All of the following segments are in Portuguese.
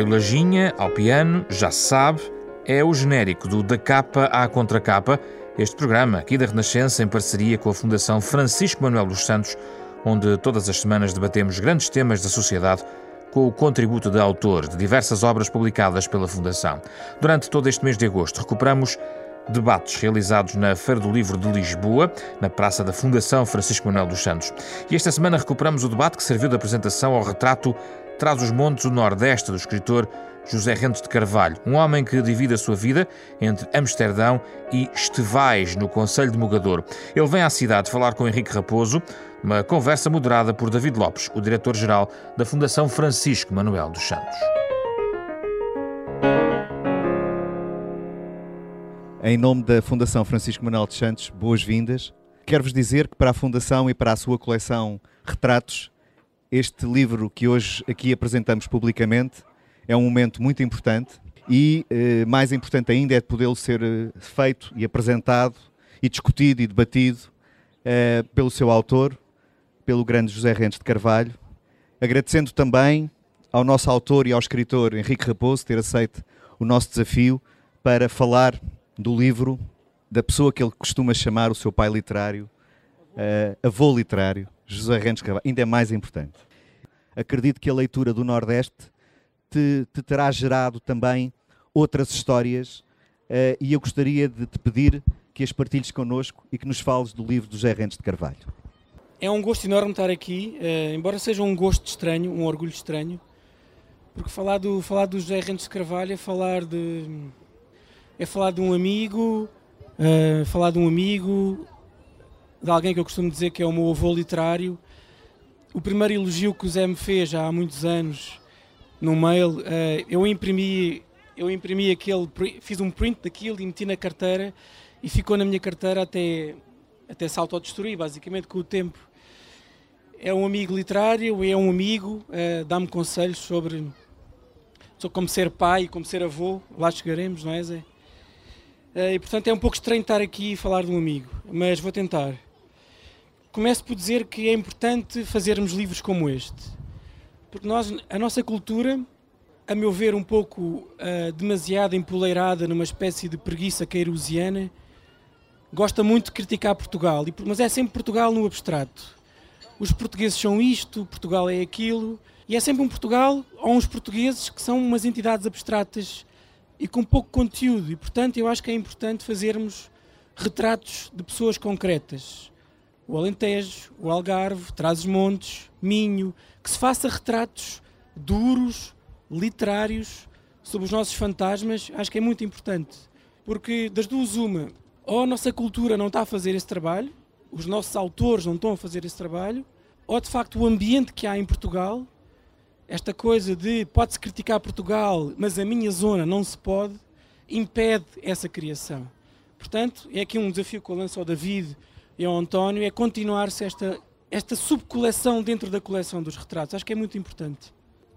Mário Lajinha, ao piano, já se sabe, é o genérico do Da Capa à Contracapa, este programa aqui da Renascença em parceria com a Fundação Francisco Manuel dos Santos, onde todas as semanas debatemos grandes temas da sociedade com o contributo de autor de diversas obras publicadas pela Fundação. Durante todo este mês de agosto, recuperamos debates realizados na Feira do Livro de Lisboa, na Praça da Fundação Francisco Manuel dos Santos. E esta semana recuperamos o debate que serviu de apresentação ao retrato Traz os Montes, o Nordeste, do escritor José Rentes de Carvalho, um homem que divide a sua vida entre Amsterdão e Estevais, no Conselho de Mogador. Ele vem à cidade falar com Henrique Raposo, uma conversa moderada por David Lopes, o diretor-geral da Fundação Francisco Manuel dos Santos. Em nome da Fundação Francisco Manuel dos Santos, boas-vindas. Quero-vos dizer que para a Fundação e para a sua coleção Retratos, este livro que hoje aqui apresentamos publicamente é um momento muito importante e, eh, mais importante ainda, é podê-lo ser eh, feito e apresentado e discutido e debatido eh, pelo seu autor, pelo grande José Rentes de Carvalho. Agradecendo também ao nosso autor e ao escritor Henrique Raposo ter aceito o nosso desafio para falar do livro da pessoa que ele costuma chamar o seu pai literário, uh, avô literário, José Rentes Carvalho. Ainda é mais importante. Acredito que a leitura do Nordeste te, te terá gerado também outras histórias uh, e eu gostaria de te pedir que as partilhes connosco e que nos fales do livro do José Rentes de Carvalho. É um gosto enorme estar aqui, uh, embora seja um gosto estranho, um orgulho estranho, porque falar do, falar do José Rentes de Carvalho é falar de, é falar de um amigo, uh, falar de um amigo, de alguém que eu costumo dizer que é o meu avô literário. O primeiro elogio que o Zé me fez já há muitos anos, no mail, uh, eu imprimi, eu imprimi aquele, fiz um print daquilo e meti na carteira e ficou na minha carteira até, até se autodestruir, basicamente, com o tempo é um amigo literário, é um amigo, uh, dá-me conselhos sobre, sobre como ser pai, como ser avô, lá chegaremos, não é Zé? Uh, e portanto é um pouco estranho estar aqui e falar de um amigo, mas vou tentar. Começo por dizer que é importante fazermos livros como este, porque nós, a nossa cultura, a meu ver, um pouco uh, demasiado empoleirada numa espécie de preguiça queirusiana, gosta muito de criticar Portugal, mas é sempre Portugal no abstrato. Os portugueses são isto, Portugal é aquilo, e é sempre um Portugal ou uns portugueses que são umas entidades abstratas e com pouco conteúdo, e portanto eu acho que é importante fazermos retratos de pessoas concretas. O Alentejo, o Algarve, Trás-os-Montes, Minho, que se faça retratos duros, literários, sobre os nossos fantasmas, acho que é muito importante. Porque das duas uma, ou a nossa cultura não está a fazer esse trabalho, os nossos autores não estão a fazer esse trabalho, ou de facto o ambiente que há em Portugal, esta coisa de pode-se criticar Portugal, mas a minha zona não se pode, impede essa criação. Portanto, é aqui um desafio que eu lanço ao David e ao António, é continuar-se esta, esta subcoleção dentro da coleção dos retratos. Acho que é muito importante.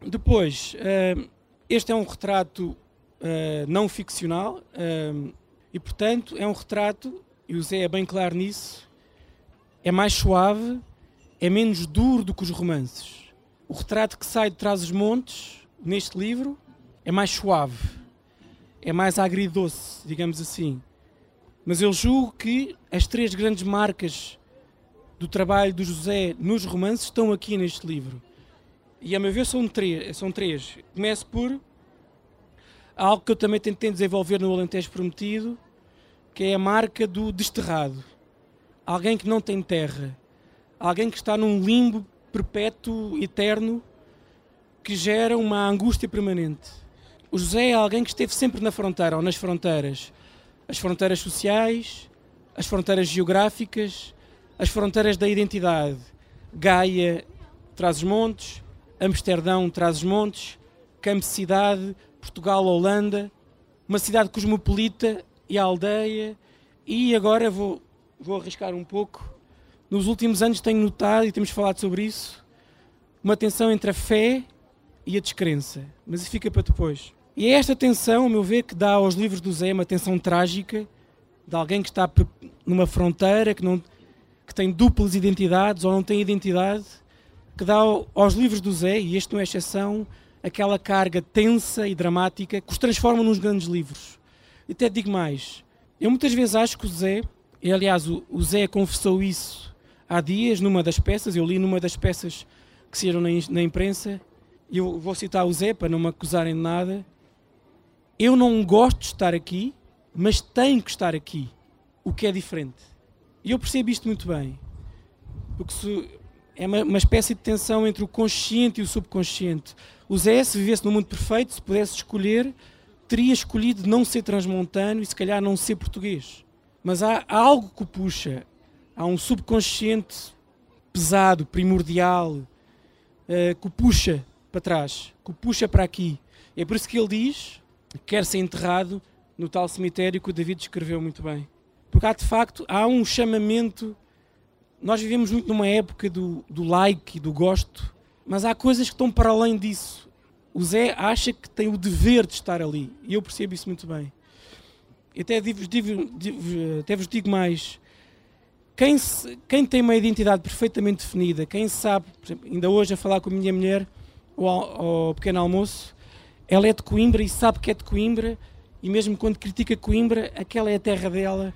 Depois, uh, este é um retrato uh, não ficcional uh, e, portanto, é um retrato, e o Zé é bem claro nisso, é mais suave, é menos duro do que os romances. O retrato que sai de trás dos montes, neste livro, é mais suave, é mais agridoce, digamos assim. Mas eu julgo que as três grandes marcas do trabalho do José nos romances estão aqui neste livro. E a meu ver são três. São três. Começo por algo que eu também tentei desenvolver no Alentejo Prometido, que é a marca do desterrado alguém que não tem terra, alguém que está num limbo perpétuo, eterno, que gera uma angústia permanente. O José é alguém que esteve sempre na fronteira ou nas fronteiras. As fronteiras sociais, as fronteiras geográficas, as fronteiras da identidade. Gaia traz os montes, Amsterdão traz os montes, Campo Cidade, Portugal, Holanda, uma cidade cosmopolita e a aldeia. E agora vou vou arriscar um pouco. Nos últimos anos tenho notado, e temos falado sobre isso, uma tensão entre a fé e a descrença. Mas isso fica para depois. E é esta tensão, a meu ver, que dá aos livros do Zé uma tensão trágica de alguém que está numa fronteira, que, não, que tem duplas identidades ou não tem identidade, que dá aos livros do Zé, e este não é exceção, aquela carga tensa e dramática que os transforma nos grandes livros. E até digo mais, eu muitas vezes acho que o Zé, e aliás o, o Zé confessou isso há dias numa das peças, eu li numa das peças que saíram na, na imprensa, e eu vou citar o Zé para não me acusarem de nada, eu não gosto de estar aqui, mas tenho que estar aqui, o que é diferente. E eu percebo isto muito bem, porque se, é uma, uma, espécie de tensão entre o consciente e o subconsciente. O Zé, se vivesse no mundo perfeito, se pudesse escolher, teria escolhido não ser transmontano e se calhar não ser português. Mas há, há algo que o puxa, há um subconsciente pesado, primordial, uh, que o puxa para trás, que o puxa para aqui. É por isso que ele diz quer ser enterrado no tal cemitério que o David descreveu muito bem. Porque há de facto há um chamamento. Nós vivemos muito numa época do, do like e do gosto, mas há coisas que estão para além disso. O Zé acha que tem o dever de estar ali e eu percebo isso muito bem. E até, digo, digo, até vos digo mais: quem, se, quem tem uma identidade perfeitamente definida, quem sabe, exemplo, ainda hoje a falar com a minha mulher ao, ao pequeno almoço, ela é de Coimbra e sabe que é de Coimbra, e mesmo quando critica Coimbra, aquela é a terra dela,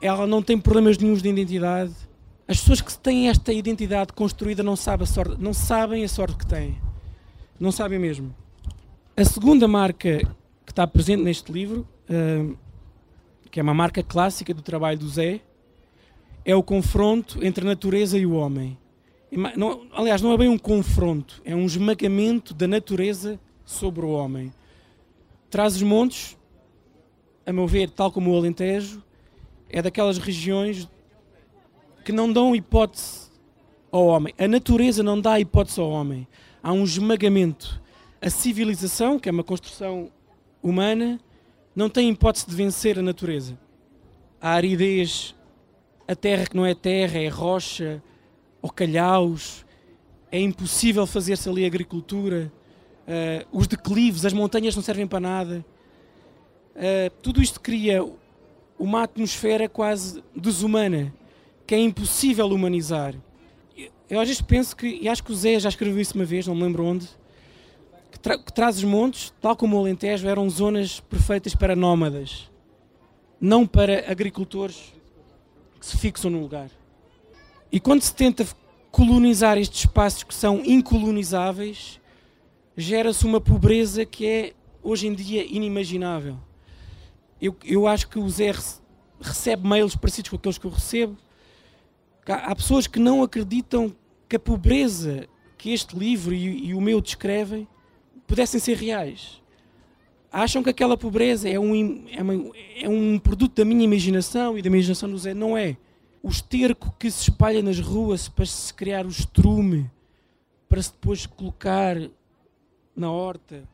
ela não tem problemas nenhums de identidade. As pessoas que têm esta identidade construída não sabem a sorte, não sabem a sorte que têm. Não sabem mesmo. A segunda marca que está presente neste livro, uh, que é uma marca clássica do trabalho do Zé, é o confronto entre a natureza e o homem. Aliás, não é bem um confronto, é um esmagamento da natureza sobre o homem. Traz os montes, a meu ver, tal como o Alentejo, é daquelas regiões que não dão hipótese ao homem. A natureza não dá hipótese ao homem. Há um esmagamento. A civilização, que é uma construção humana, não tem hipótese de vencer a natureza. A aridez a terra que não é terra, é rocha ou calhaus, é impossível fazer-se ali agricultura, uh, os declives, as montanhas não servem para nada. Uh, tudo isto cria uma atmosfera quase desumana, que é impossível humanizar. Eu às vezes penso que, e acho que o Zé já escreveu isso uma vez, não me lembro onde, que, tra que traz os montes, tal como o Alentejo, eram zonas perfeitas para nómadas, não para agricultores que se fixam num lugar. E quando se tenta colonizar estes espaços que são incolonizáveis, gera-se uma pobreza que é hoje em dia inimaginável. Eu, eu acho que o Zé recebe mails parecidos com aqueles que eu recebo. Há pessoas que não acreditam que a pobreza que este livro e, e o meu descrevem pudessem ser reais acham que aquela pobreza é um, é, uma, é um produto da minha imaginação e da imaginação do Zé. Não é. O esterco que se espalha nas ruas para se criar o estrume, para se depois colocar na horta.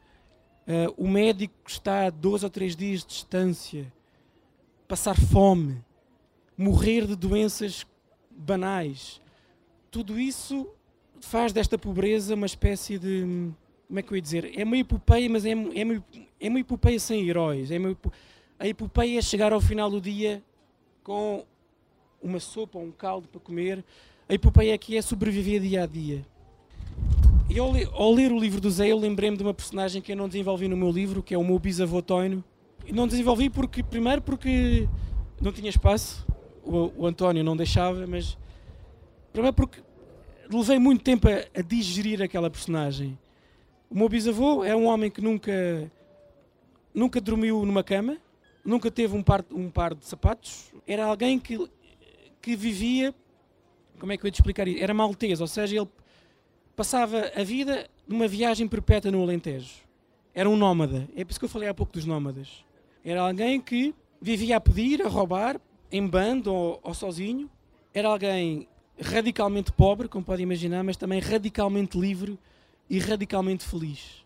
Uh, o médico que está a dois ou três dias de distância, passar fome, morrer de doenças banais. Tudo isso faz desta pobreza uma espécie de como é que eu ia dizer? É uma epopeia, mas é, é, uma, é uma epopeia sem heróis. É uma, a epopeia é chegar ao final do dia com uma sopa ou um caldo para comer. A epopeia aqui é sobreviver dia a dia. E ao, ao ler o livro do Zé, eu lembrei-me de uma personagem que eu não desenvolvi no meu livro, que é o meu bisavô Toino. E não desenvolvi porque, primeiro, porque não tinha espaço, o, o António não deixava, mas primeiro porque levei muito tempo a, a digerir aquela personagem. O meu bisavô é um homem que nunca, nunca dormiu numa cama, nunca teve um par, um par de sapatos. Era alguém que, que vivia. Como é que eu ia te explicar isso? Era maltese, ou seja, ele passava a vida numa viagem perpétua no Alentejo. Era um nómada. É por isso que eu falei há pouco dos nómadas. Era alguém que vivia a pedir, a roubar, em bando ou, ou sozinho. Era alguém radicalmente pobre, como pode imaginar, mas também radicalmente livre e radicalmente feliz.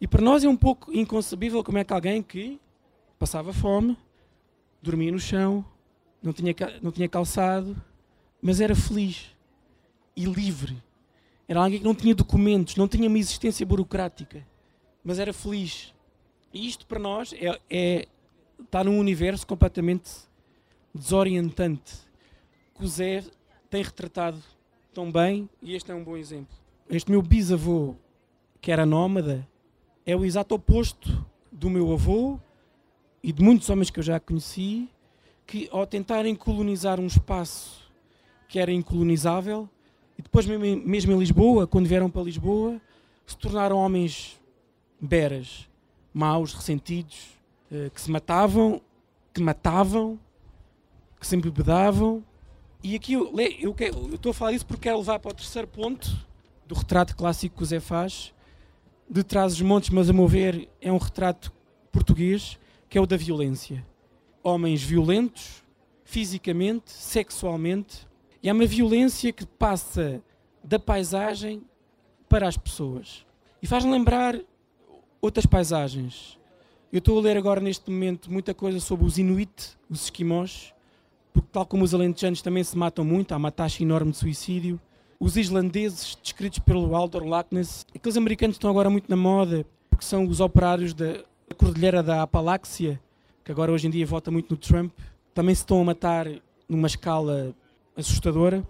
E para nós é um pouco inconcebível como é que alguém que passava fome, dormia no chão, não tinha, não tinha calçado, mas era feliz e livre. Era alguém que não tinha documentos, não tinha uma existência burocrática, mas era feliz. E isto para nós é, é está num universo completamente desorientante que o Zé tem retratado tão bem e este é um bom exemplo este meu bisavô, que era nómada, é o exato oposto do meu avô e de muitos homens que eu já conheci, que ao tentarem colonizar um espaço que era incolonizável, e depois mesmo em Lisboa, quando vieram para Lisboa, se tornaram homens beras, maus, ressentidos, eh, que se matavam, que matavam, que se embebedavam. E aqui eu, eu, eu estou a falar isso porque quero levar para o terceiro ponto do retrato clássico que o Zé faz, de trás os montes, mas a mover é um retrato português, que é o da violência. Homens violentos, fisicamente, sexualmente, e é uma violência que passa da paisagem para as pessoas. E faz lembrar outras paisagens. Eu estou a ler agora neste momento muita coisa sobre os Inuit, os esquimós, porque tal como os alentejanos também se matam muito, há uma taxa enorme de suicídio. Os islandeses, descritos pelo Aldor Lackness, aqueles americanos estão agora muito na moda, porque são os operários da Cordilheira da Apaláxia, que agora hoje em dia vota muito no Trump, também se estão a matar numa escala assustadora.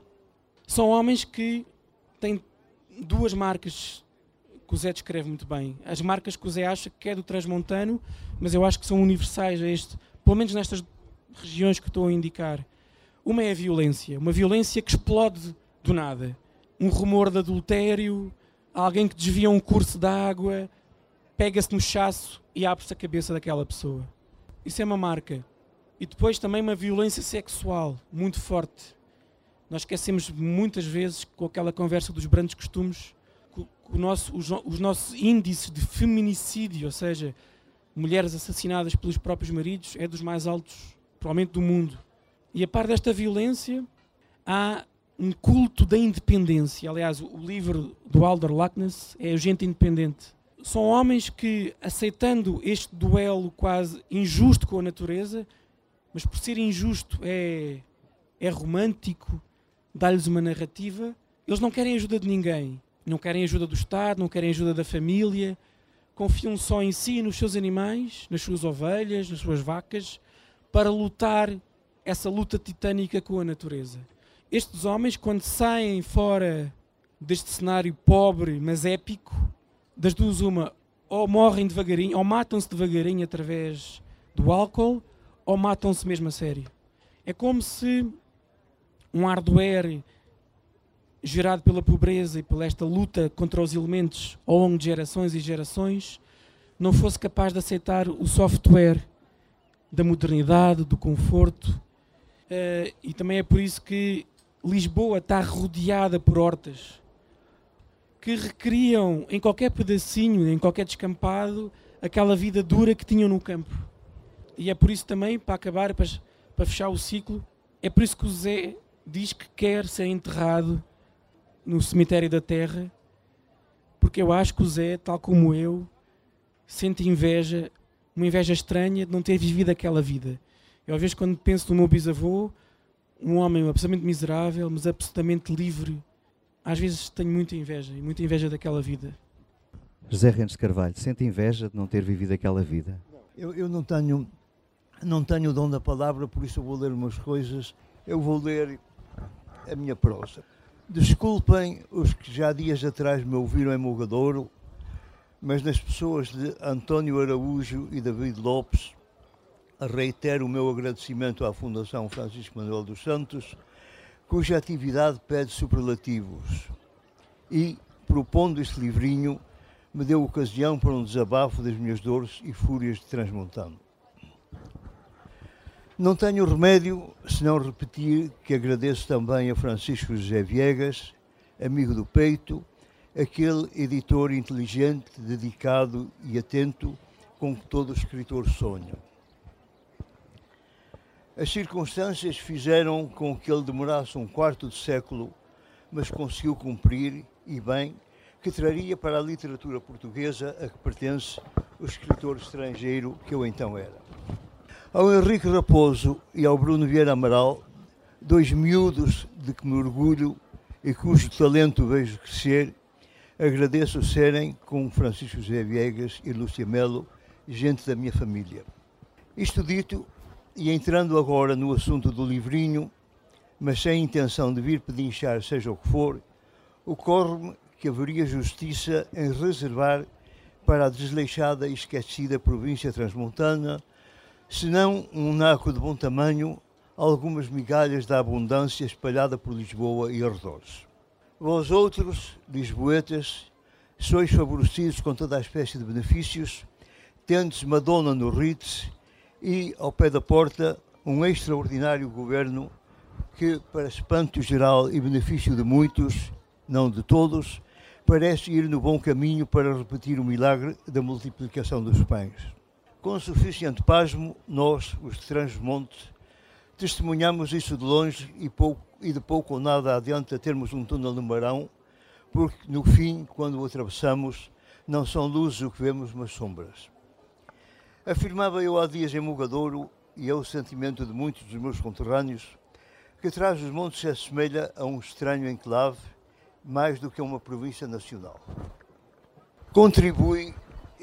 São homens que têm duas marcas que o Zé descreve muito bem. As marcas que o Zé acha que é do transmontano, mas eu acho que são universais a este, pelo menos nestas regiões que estou a indicar. Uma é a violência, uma violência que explode do nada. Um rumor de adultério, alguém que desvia um curso de água, pega-se no chasso e abre-se a cabeça daquela pessoa. Isso é uma marca. E depois também uma violência sexual muito forte. Nós esquecemos muitas vezes com aquela conversa dos brandos costumes que o nosso, os, os nossos índices de feminicídio, ou seja, mulheres assassinadas pelos próprios maridos, é dos mais altos, provavelmente, do mundo. E a par desta violência, há um culto da independência. Aliás, o livro do Alder Lackness é Gente Independente. São homens que, aceitando este duelo quase injusto com a natureza, mas por ser injusto é, é romântico, dá-lhes uma narrativa. Eles não querem ajuda de ninguém, não querem ajuda do Estado, não querem ajuda da família, confiam só em si nos seus animais, nas suas ovelhas, nas suas vacas, para lutar essa luta titânica com a natureza. Estes homens, quando saem fora deste cenário pobre, mas épico, das duas uma, ou morrem devagarinho, ou matam-se devagarinho através do álcool, ou matam-se mesmo a sério. É como se um hardware gerado pela pobreza e pela esta luta contra os elementos ao longo de gerações e gerações não fosse capaz de aceitar o software da modernidade, do conforto. Uh, e também é por isso que Lisboa está rodeada por hortas que recriam em qualquer pedacinho, em qualquer descampado, aquela vida dura que tinham no campo. E é por isso também, para acabar, para fechar o ciclo, é por isso que o Zé diz que quer ser enterrado no cemitério da terra, porque eu acho que o Zé, tal como eu, sente inveja, uma inveja estranha de não ter vivido aquela vida. Eu às vezes quando penso no meu bisavô, um homem absolutamente miserável, mas absolutamente livre, às vezes tenho muita inveja, e muita inveja daquela vida. José Rentes Carvalho, sente inveja de não ter vivido aquela vida? Eu, eu não tenho não tenho o dom da palavra, por isso eu vou ler umas coisas. Eu vou ler a minha prosa. Desculpem os que já dias atrás me ouviram em Mogadouro, mas nas pessoas de António Araújo e David Lopes, reitero o meu agradecimento à Fundação Francisco Manuel dos Santos, cuja atividade pede superlativos. E, propondo este livrinho, me deu ocasião para um desabafo das minhas dores e fúrias de transmontano. Não tenho remédio senão repetir que agradeço também a Francisco José Viegas, amigo do peito, aquele editor inteligente, dedicado e atento com que todo escritor sonha. As circunstâncias fizeram com que ele demorasse um quarto de século, mas conseguiu cumprir, e bem, que traria para a literatura portuguesa a que pertence o escritor estrangeiro que eu então era. Ao Henrique Raposo e ao Bruno Vieira Amaral, dois miúdos de que me orgulho e cujo talento vejo crescer, agradeço serem, com Francisco José Viegas e Lúcia Melo, gente da minha família. Isto dito, e entrando agora no assunto do livrinho, mas sem intenção de vir pedinchar seja o que for, ocorre-me que haveria justiça em reservar para a desleixada e esquecida província transmontana, senão um naco de bom tamanho, algumas migalhas da abundância espalhada por Lisboa e arredores. Vós outros, lisboetas, sois favorecidos com toda a espécie de benefícios, tendes Madonna no Ritz e, ao pé da porta, um extraordinário governo que, para espanto geral e benefício de muitos, não de todos, parece ir no bom caminho para repetir o milagre da multiplicação dos pães. Com suficiente pasmo, nós, os de Transmonte, testemunhamos isso de longe e, pouco, e de pouco ou nada adianta termos um túnel no Marão, porque no fim, quando o atravessamos, não são luzes o que vemos, mas sombras. Afirmava eu há dias em Mugadouro, e é o sentimento de muitos dos meus conterrâneos, que traz os montes se assemelha a um estranho enclave mais do que a uma província nacional. Contribui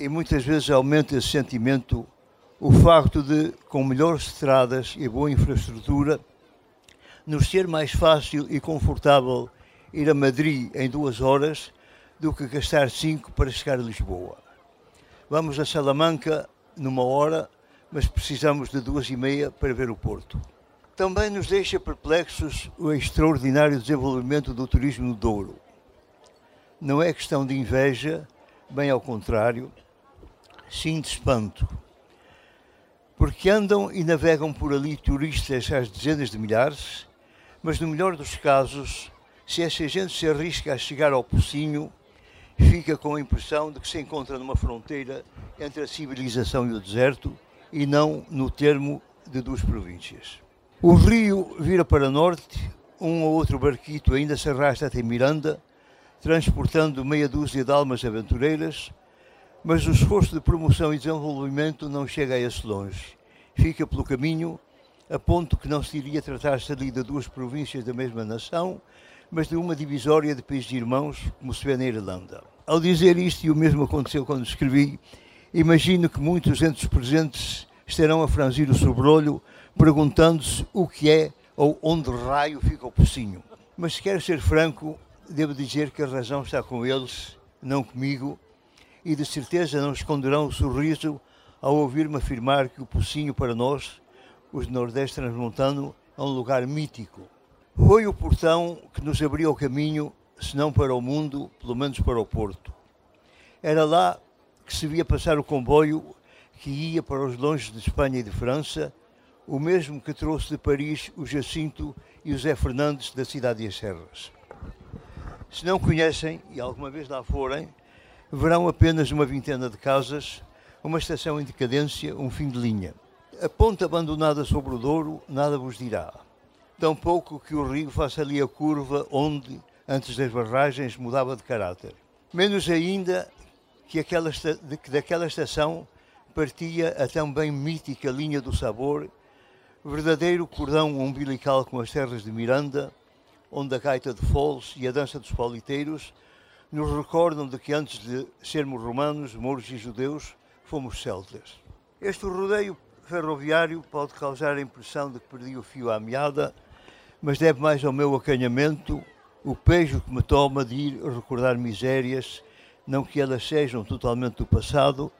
e muitas vezes aumenta esse sentimento o facto de, com melhores estradas e boa infraestrutura, nos ser mais fácil e confortável ir a Madrid em duas horas do que gastar cinco para chegar a Lisboa. Vamos a Salamanca numa hora, mas precisamos de duas e meia para ver o Porto. Também nos deixa perplexos o extraordinário desenvolvimento do turismo no Douro. Não é questão de inveja, bem ao contrário, sim de espanto. Porque andam e navegam por ali turistas às dezenas de milhares, mas no melhor dos casos, se essa gente se arrisca a chegar ao Pocinho, fica com a impressão de que se encontra numa fronteira entre a civilização e o deserto e não no termo de duas províncias. O rio vira para norte, um ou outro barquito ainda se arrasta até Miranda, transportando meia dúzia de almas aventureiras, mas o esforço de promoção e desenvolvimento não chega a esse longe. Fica pelo caminho, a ponto que não se iria tratar-se ali de duas províncias da mesma nação, mas de uma divisória de países irmãos, como se vê na Irlanda. Ao dizer isto, e o mesmo aconteceu quando escrevi, imagino que muitos entre os presentes estarão a franzir o sobrolho perguntando-se o que é ou onde raio fica o pocinho. Mas se quero ser franco, devo dizer que a razão está com eles, não comigo, e de certeza não esconderão o sorriso ao ouvir-me afirmar que o pocinho para nós, os de Nordeste Transmontano, é um lugar mítico. Foi o portão que nos abriu o caminho, se não para o mundo, pelo menos para o Porto. Era lá que se via passar o comboio que ia para os longes de Espanha e de França, o mesmo que trouxe de Paris o Jacinto e o Zé Fernandes da Cidade das Serras. Se não conhecem e alguma vez lá forem, verão apenas uma vintena de casas, uma estação em decadência, um fim de linha. A ponta abandonada sobre o Douro nada vos dirá. Tampouco que o rio faça ali a curva onde, antes das barragens, mudava de caráter. Menos ainda que, aquela, que daquela estação partia a também mítica linha do sabor verdadeiro cordão umbilical com as terras de Miranda, onde a gaita de foles e a dança dos pauliteiros nos recordam de que antes de sermos romanos, mouros e judeus, fomos celtas. Este rodeio ferroviário pode causar a impressão de que perdi o fio à meada, mas deve mais ao meu acanhamento, o pejo que me toma de ir recordar misérias, não que elas sejam totalmente do passado,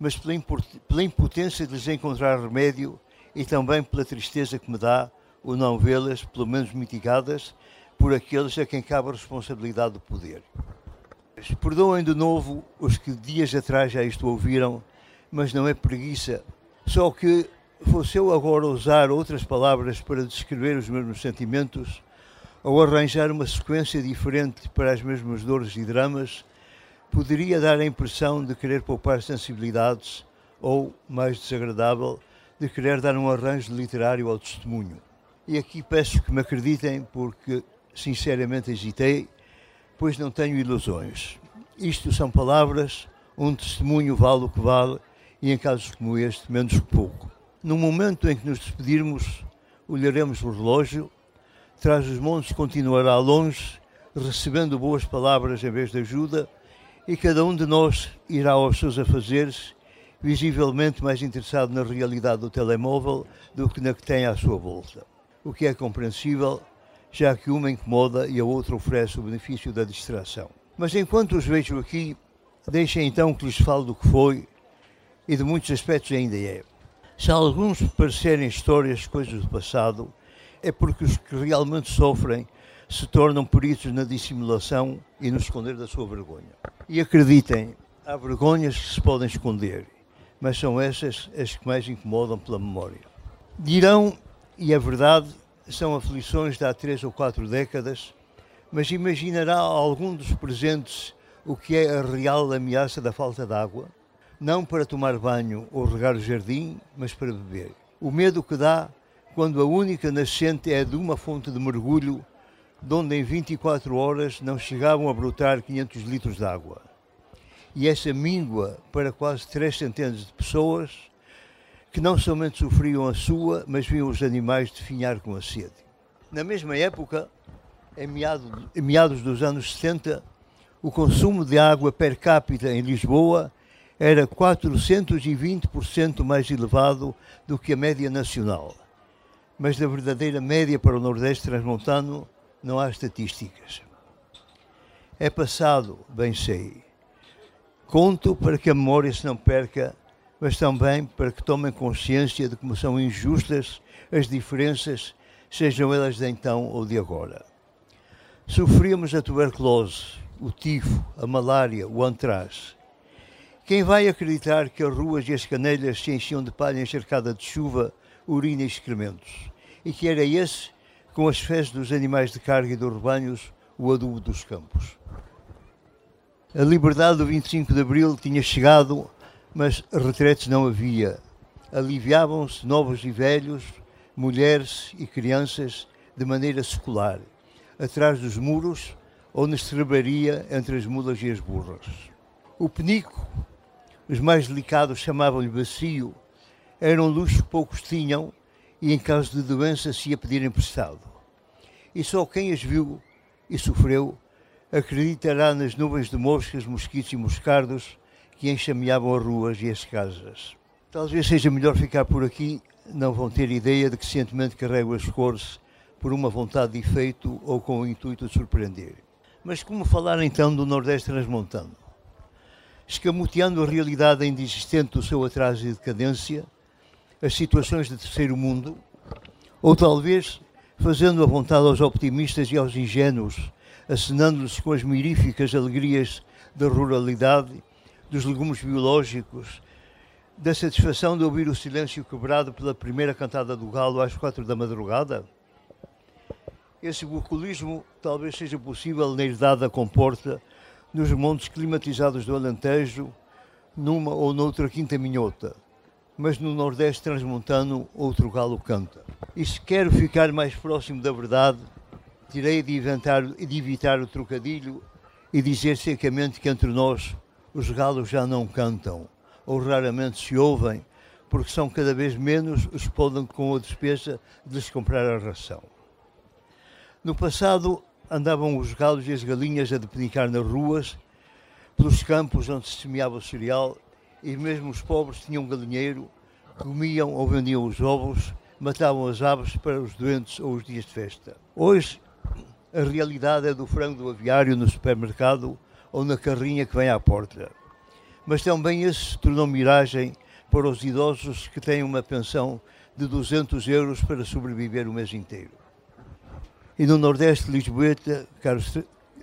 mas pela impotência de lhes encontrar remédio e também pela tristeza que me dá o não vê-las, pelo menos mitigadas, por aqueles a quem cabe a responsabilidade do poder. Perdoem de novo os que dias atrás já isto ouviram, mas não é preguiça. Só que, fosse eu agora usar outras palavras para descrever os mesmos sentimentos, ou arranjar uma sequência diferente para as mesmas dores e dramas, poderia dar a impressão de querer poupar sensibilidades, ou, mais desagradável, de querer dar um arranjo literário ao testemunho. E aqui peço que me acreditem, porque sinceramente hesitei, pois não tenho ilusões. Isto são palavras, um testemunho vale o que vale, e em casos como este, menos que pouco. No momento em que nos despedirmos, olharemos o relógio, traz os montes continuará longe, recebendo boas palavras em vez de ajuda, e cada um de nós irá aos seus afazeres visivelmente mais interessado na realidade do telemóvel do que na que tem à sua volta. O que é compreensível, já que uma incomoda e a outra oferece o benefício da distração. Mas enquanto os vejo aqui, deixem então que lhes fale do que foi e de muitos aspectos ainda é. Se alguns parecerem histórias, coisas do passado, é porque os que realmente sofrem se tornam peritos na dissimulação e no esconder da sua vergonha. E acreditem, há vergonhas que se podem esconder, mas são essas as que mais incomodam pela memória. Dirão, e é verdade, são aflições de há três ou quatro décadas, mas imaginará algum dos presentes o que é a real ameaça da falta de água? Não para tomar banho ou regar o jardim, mas para beber. O medo que dá quando a única nascente é de uma fonte de mergulho, de onde em 24 horas não chegavam a brotar 500 litros de água. E essa míngua para quase três centenas de pessoas que não somente sofriam a sua, mas viam os animais definhar com a sede. Na mesma época, em meados, em meados dos anos 70, o consumo de água per capita em Lisboa era 420% mais elevado do que a média nacional. Mas da verdadeira média para o Nordeste transmontano não há estatísticas. É passado, bem sei. Conto para que a memória se não perca mas também para que tomem consciência de como são injustas as diferenças, sejam elas de então ou de agora. Sofríamos a tuberculose, o tifo, a malária, o antraz. Quem vai acreditar que as ruas e as canelhas se enchiam de palha encharcada de chuva, urina e excrementos? E que era esse, com as fezes dos animais de carga e dos rebanhos, o adubo dos campos? A liberdade do 25 de Abril tinha chegado mas retretos não havia. Aliviavam-se novos e velhos, mulheres e crianças de maneira secular, atrás dos muros ou na estrebaria entre as mulas e as burras. O penico, os mais delicados chamavam-lhe bacio, era um luxo que poucos tinham e em caso de doença se ia pedir emprestado. E só quem as viu e sofreu acreditará nas nuvens de moscas, mosquitos e moscardos que enxameavam as ruas e as casas. Talvez seja melhor ficar por aqui, não vão ter ideia de que sentimento carrego as cores por uma vontade de efeito ou com o intuito de surpreender. Mas como falar então do Nordeste transmontano? Escamoteando a realidade ainda existente do seu atraso e decadência, as situações de terceiro mundo, ou talvez fazendo a vontade aos optimistas e aos ingênuos, acenando-lhes com as miríficas alegrias da ruralidade dos legumes biológicos, da satisfação de ouvir o silêncio quebrado pela primeira cantada do galo às quatro da madrugada? Esse bucolismo talvez seja possível na herdade da comporta, nos montes climatizados do Alentejo, numa ou noutra quinta minhota. Mas no Nordeste transmontano, outro galo canta. E se quero ficar mais próximo da verdade, terei de, inventar, de evitar o trocadilho e dizer secamente que entre nós os galos já não cantam, ou raramente se ouvem, porque são cada vez menos os que podem com a despesa de lhes comprar a ração. No passado andavam os galos e as galinhas a depenicar nas ruas, pelos campos onde se semeava o cereal, e mesmo os pobres tinham galinheiro, comiam ou vendiam os ovos, matavam as aves para os doentes ou os dias de festa. Hoje, a realidade é do frango do aviário no supermercado ou na carrinha que vem à porta. Mas também esse se tornou miragem para os idosos que têm uma pensão de 200 euros para sobreviver o mês inteiro. E no Nordeste Lisboeta, Carlos,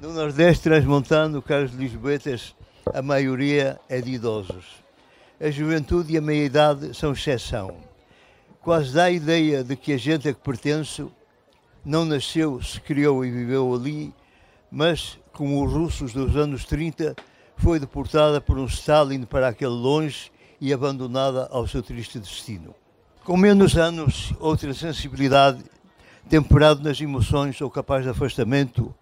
no Nordeste Transmontano, Carlos Lisboetas, a maioria é de idosos. A juventude e a meia-idade são exceção. Quase dá a ideia de que a gente a que pertenço não nasceu, se criou e viveu ali mas, como os russos dos anos 30, foi deportada por um Stalin para aquele longe e abandonada ao seu triste destino. Com menos anos, outra sensibilidade, temperado nas emoções ou capaz de afastamento,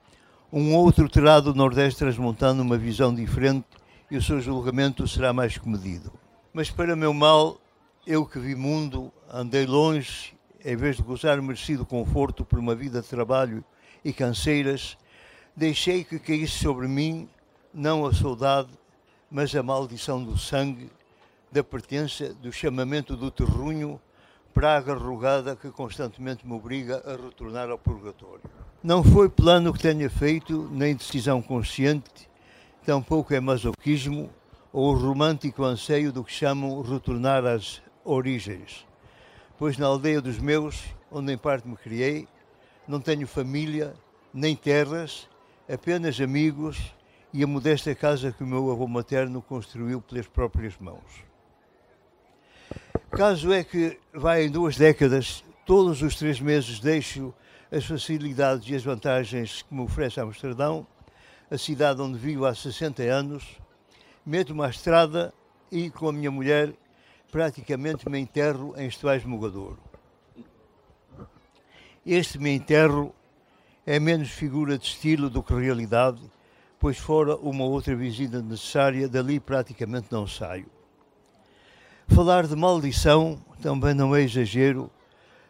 um outro terá do Nordeste transmontando uma visão diferente e o seu julgamento será mais comedido. Mas para meu mal, eu que vi mundo, andei longe, em vez de gozar merecido conforto por uma vida de trabalho e canseiras, deixei que caísse sobre mim não a saudade, mas a maldição do sangue, da pertença, do chamamento do terrunho, praga rugada que constantemente me obriga a retornar ao purgatório. Não foi plano que tenha feito, nem decisão consciente, tampouco é masoquismo ou o romântico anseio do que chamam retornar às origens. Pois na aldeia dos meus, onde em parte me criei, não tenho família, nem terras, apenas amigos e a modesta casa que o meu avô materno construiu pelas próprias mãos. Caso é que vai em duas décadas, todos os três meses deixo as facilidades e as vantagens que me oferece Amsterdão, a cidade onde vivo há 60 anos, meto-me à estrada e com a minha mulher praticamente me enterro em Estivais Mogadouro. Este me enterro é menos figura de estilo do que realidade, pois fora uma outra visita necessária, dali praticamente não saio. Falar de maldição também não é exagero,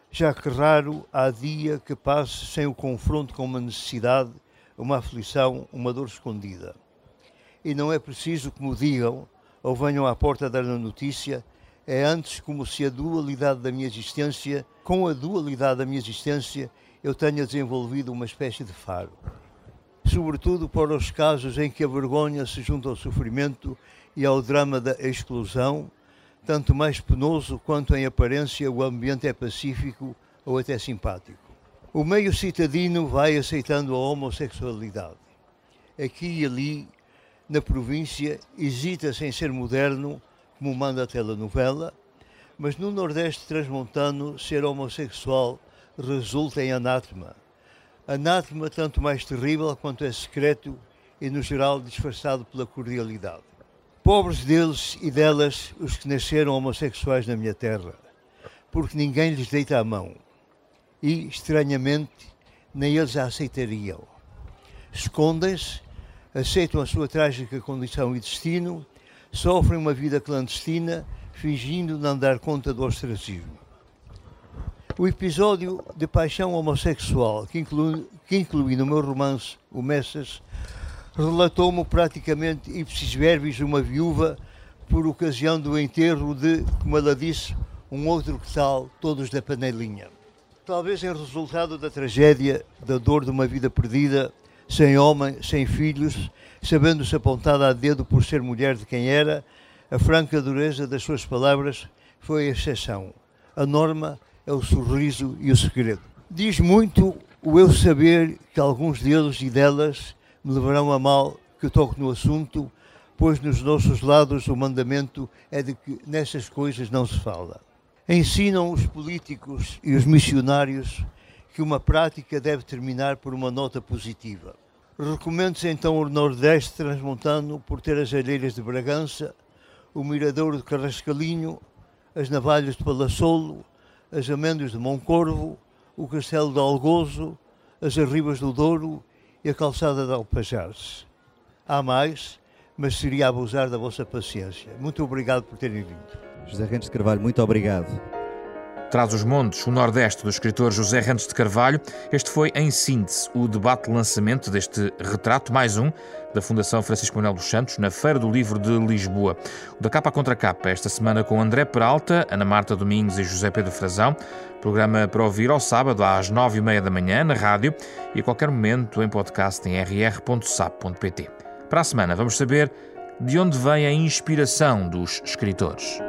já que raro há dia que passe sem o confronto com uma necessidade, uma aflição, uma dor escondida. E não é preciso que me digam ou venham à porta dar a notícia, é antes como se a dualidade da minha existência, com a dualidade da minha existência, eu tenha desenvolvido uma espécie de faro. Sobretudo para os casos em que a vergonha se junta ao sofrimento e ao drama da exclusão, tanto mais penoso quanto em aparência o ambiente é pacífico ou até simpático. O meio citadino vai aceitando a homossexualidade. Aqui e ali, na província, hesita-se em ser moderno, como manda a telenovela, mas no Nordeste transmontano, ser homossexual resulta em anátema. Anátema tanto mais terrível quanto é secreto e, no geral, disfarçado pela cordialidade. Pobres deles e delas os que nasceram homossexuais na minha terra, porque ninguém lhes deita a mão. E, estranhamente, nem eles a aceitariam. Escondem-se, aceitam a sua trágica condição e destino, sofrem uma vida clandestina, fingindo não dar conta do ostracismo. O episódio de paixão homossexual que inclui, que inclui no meu romance O Messas relatou-me praticamente ipsis verbis uma viúva por ocasião do enterro de, como ela disse, um outro que tal, todos da panelinha. Talvez em resultado da tragédia, da dor de uma vida perdida, sem homem, sem filhos, sabendo-se apontada a dedo por ser mulher de quem era, a franca dureza das suas palavras foi a exceção. A norma é o sorriso e o segredo. Diz muito o eu saber que alguns deles e delas me levarão a mal que toque no assunto, pois nos nossos lados o mandamento é de que nessas coisas não se fala. Ensinam os políticos e os missionários que uma prática deve terminar por uma nota positiva. Recomendo-se então o Nordeste transmontano por ter as alheiras de Bragança, o Miradouro de Carrascalinho, as navalhas de Palassolo, as amêndoas de Moncorvo, o Castelo de Algozo, as Arribas do Douro e a calçada de Alpajás. Há mais, mas seria abusar da vossa paciência. Muito obrigado por terem vindo. José Rentes de Carvalho, muito obrigado. Traz os Montes, o Nordeste, do escritor José Rentes de Carvalho. Este foi, em síntese, o debate de lançamento deste retrato, mais um, da Fundação Francisco Manuel dos Santos, na Feira do Livro de Lisboa. O da capa contra capa, esta semana com André Peralta, Ana Marta Domingos e José Pedro Frazão. Programa para ouvir ao sábado às nove e meia da manhã na rádio e a qualquer momento em podcast em rr.sap.pt. Para a semana vamos saber de onde vem a inspiração dos escritores.